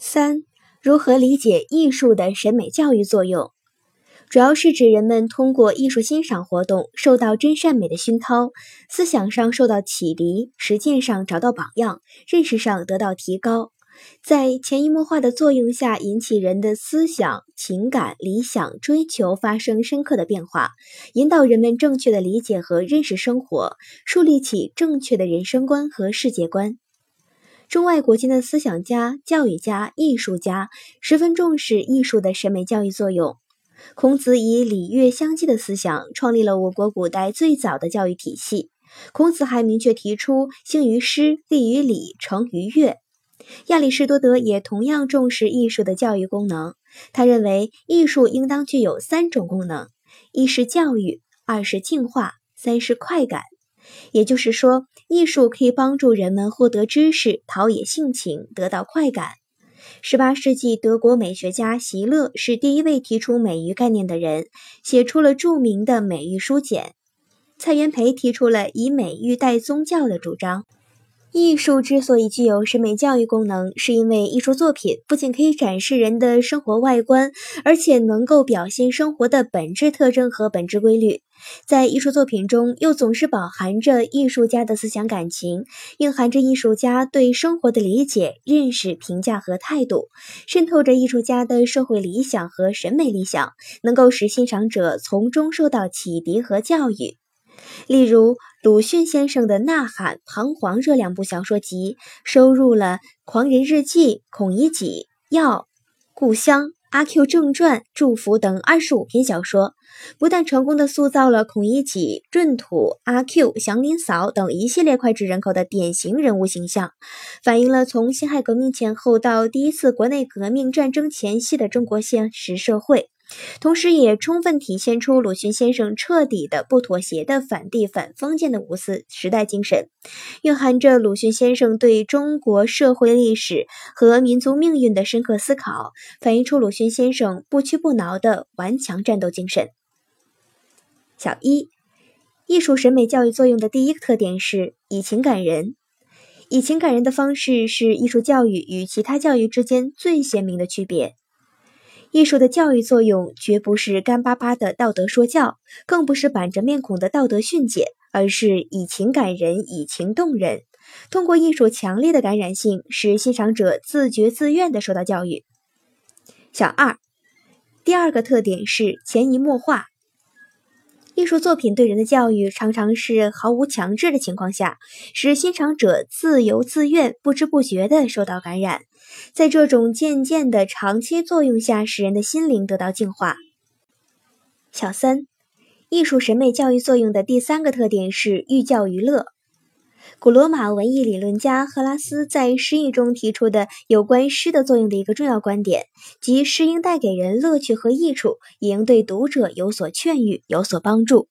三、如何理解艺术的审美教育作用？主要是指人们通过艺术欣赏活动受到真善美的熏陶，思想上受到启迪，实践上找到榜样，认识上得到提高，在潜移默化的作用下，引起人的思想、情感、理想、追求发生深刻的变化，引导人们正确的理解和认识生活，树立起正确的人生观和世界观。中外国今的思想家、教育家、艺术家十分重视艺术的审美教育作用。孔子以礼乐相济的思想创立了我国古代最早的教育体系。孔子还明确提出“兴于诗，立于礼，成于乐”。亚里士多德也同样重视艺术的教育功能。他认为，艺术应当具有三种功能：一是教育，二是净化，三是快感。也就是说，艺术可以帮助人们获得知识、陶冶性情、得到快感。十八世纪，德国美学家席勒是第一位提出美育概念的人，写出了著名的美育书简。蔡元培提出了以美育代宗教的主张。艺术之所以具有审美教育功能，是因为艺术作品不仅可以展示人的生活外观，而且能够表现生活的本质特征和本质规律。在艺术作品中，又总是饱含着艺术家的思想感情，蕴含着艺术家对生活的理解、认识、评价和态度，渗透着艺术家的社会理想和审美理想，能够使欣赏者从中受到启迪和教育。例如，鲁迅先生的《呐喊》《彷徨》这两部小说集，收入了《狂人日记》《孔乙己》《药》《故乡》《阿 Q 正传》《祝福》等二十五篇小说，不但成功的塑造了孔乙己、闰土、阿 Q、祥林嫂等一系列脍炙人口的典型人物形象，反映了从辛亥革命前后到第一次国内革命战争前夕的中国现实社会。同时，也充分体现出鲁迅先生彻底的不妥协的反帝反封建的无私时代精神，蕴含着鲁迅先生对中国社会历史和民族命运的深刻思考，反映出鲁迅先生不屈不挠的顽强战斗精神。小一，艺术审美教育作用的第一个特点是以情感人，以情感人的方式是艺术教育与其他教育之间最鲜明的区别。艺术的教育作用绝不是干巴巴的道德说教，更不是板着面孔的道德训诫，而是以情感人，以情动人。通过艺术强烈的感染性，使欣赏者自觉自愿的受到教育。小二，第二个特点是潜移默化。艺术作品对人的教育，常常是毫无强制的情况下，使欣赏者自由自愿、不知不觉地受到感染。在这种渐渐的长期作用下，使人的心灵得到净化。小三，艺术审美教育作用的第三个特点是寓教于乐。古罗马文艺理论家赫拉斯在诗意中提出的有关诗的作用的一个重要观点，即诗应带给人乐趣和益处，也应对读者有所劝喻、有所帮助。